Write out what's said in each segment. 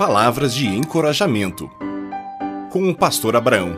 Palavras de encorajamento. Com o pastor Abraão.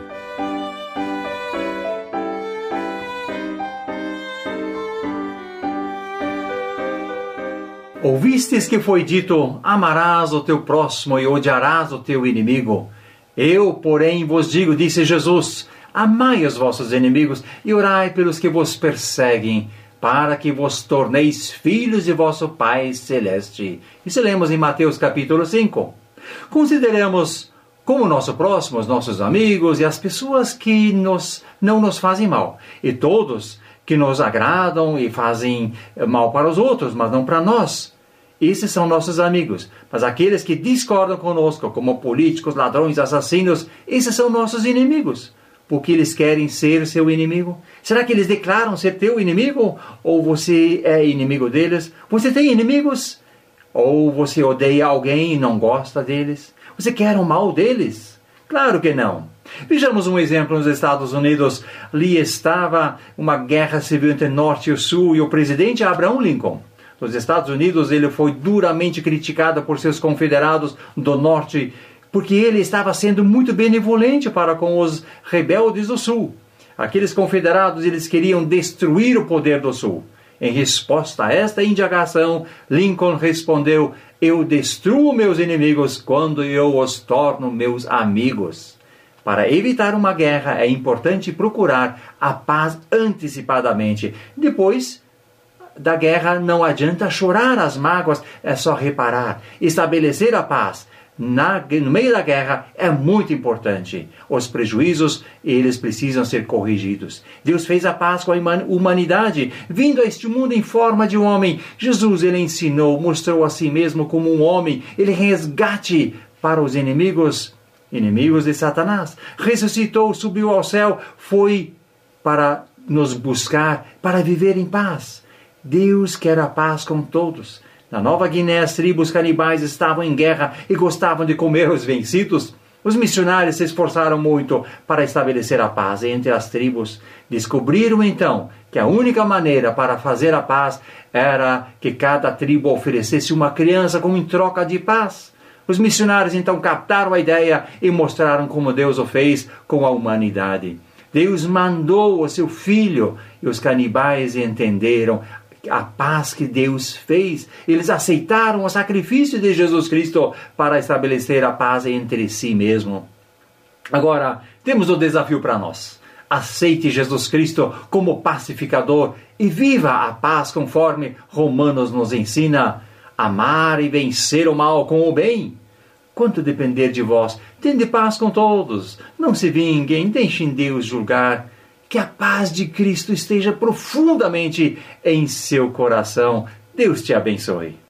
Ouvistes que foi dito: Amarás o teu próximo e odiarás o teu inimigo. Eu, porém, vos digo, disse Jesus: Amai os vossos inimigos e orai pelos que vos perseguem, para que vos torneis filhos de vosso Pai Celeste. Isso lemos em Mateus capítulo 5. Consideremos como nosso próximo os nossos amigos e as pessoas que nos, não nos fazem mal, e todos que nos agradam e fazem mal para os outros, mas não para nós. Esses são nossos amigos. Mas aqueles que discordam conosco, como políticos, ladrões, assassinos, esses são nossos inimigos. Porque eles querem ser seu inimigo? Será que eles declaram ser teu inimigo? Ou você é inimigo deles? Você tem inimigos? Ou você odeia alguém e não gosta deles? Você quer o mal deles? Claro que não. Vejamos um exemplo nos Estados Unidos. Ali estava uma guerra civil entre Norte e Sul e o presidente Abraham Lincoln. Nos Estados Unidos, ele foi duramente criticado por seus confederados do Norte porque ele estava sendo muito benevolente para com os rebeldes do Sul. Aqueles confederados, eles queriam destruir o poder do Sul. Em resposta a esta indagação, Lincoln respondeu: Eu destruo meus inimigos quando eu os torno meus amigos. Para evitar uma guerra, é importante procurar a paz antecipadamente. Depois da guerra, não adianta chorar as mágoas, é só reparar, estabelecer a paz na, no meio da guerra é muito importante. Os prejuízos, eles precisam ser corrigidos. Deus fez a paz com a humanidade, vindo a este mundo em forma de homem. Jesus, ele ensinou, mostrou a si mesmo como um homem. Ele resgate para os inimigos, inimigos de Satanás. Ressuscitou, subiu ao céu, foi para nos buscar, para viver em paz. Deus quer a paz com todos. Na Nova Guiné, as tribos canibais estavam em guerra e gostavam de comer os vencidos. Os missionários se esforçaram muito para estabelecer a paz entre as tribos. Descobriram então que a única maneira para fazer a paz era que cada tribo oferecesse uma criança como em troca de paz. Os missionários então captaram a ideia e mostraram como Deus o fez com a humanidade. Deus mandou o seu filho e os canibais entenderam a paz que Deus fez. Eles aceitaram o sacrifício de Jesus Cristo para estabelecer a paz entre si mesmo. Agora, temos o um desafio para nós. Aceite Jesus Cristo como pacificador e viva a paz conforme Romanos nos ensina. Amar e vencer o mal com o bem. Quanto depender de vós, tende paz com todos. Não se vinguem, deixem Deus julgar que a paz de Cristo esteja profundamente em seu coração. Deus te abençoe.